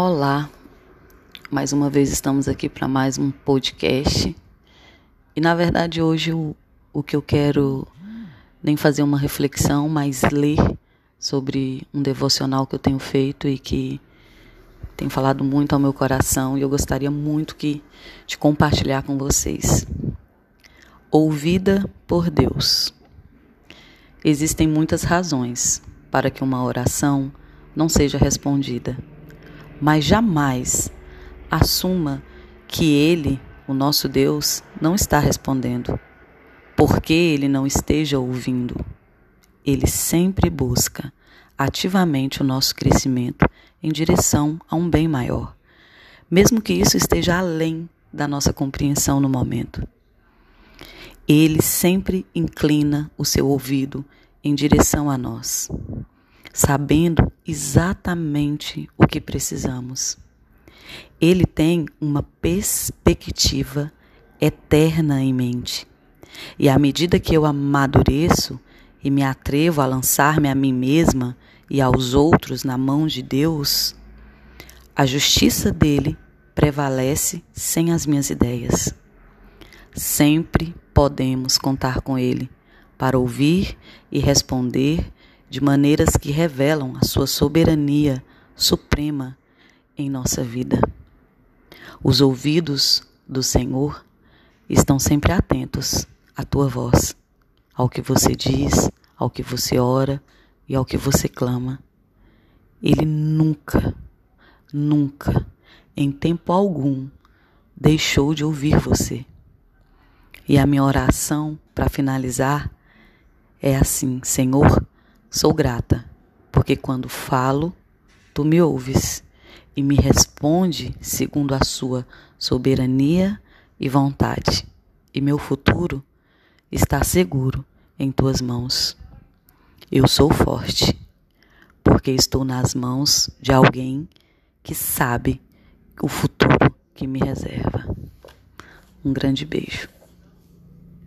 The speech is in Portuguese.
Olá, mais uma vez estamos aqui para mais um podcast. E na verdade hoje o, o que eu quero nem fazer uma reflexão, mas ler sobre um devocional que eu tenho feito e que tem falado muito ao meu coração e eu gostaria muito que de compartilhar com vocês. Ouvida por Deus. Existem muitas razões para que uma oração não seja respondida mas jamais assuma que Ele, o nosso Deus, não está respondendo, porque Ele não esteja ouvindo. Ele sempre busca ativamente o nosso crescimento em direção a um bem maior, mesmo que isso esteja além da nossa compreensão no momento. Ele sempre inclina o seu ouvido em direção a nós sabendo exatamente o que precisamos. Ele tem uma perspectiva eterna em mente. E à medida que eu amadureço e me atrevo a lançar-me a mim mesma e aos outros na mão de Deus, a justiça dele prevalece sem as minhas ideias. Sempre podemos contar com ele para ouvir e responder de maneiras que revelam a sua soberania suprema em nossa vida. Os ouvidos do Senhor estão sempre atentos à tua voz, ao que você diz, ao que você ora e ao que você clama. Ele nunca, nunca, em tempo algum, deixou de ouvir você. E a minha oração para finalizar é assim: Senhor, Sou grata, porque quando falo, tu me ouves e me responde segundo a sua soberania e vontade. E meu futuro está seguro em tuas mãos. Eu sou forte, porque estou nas mãos de alguém que sabe o futuro que me reserva. Um grande beijo.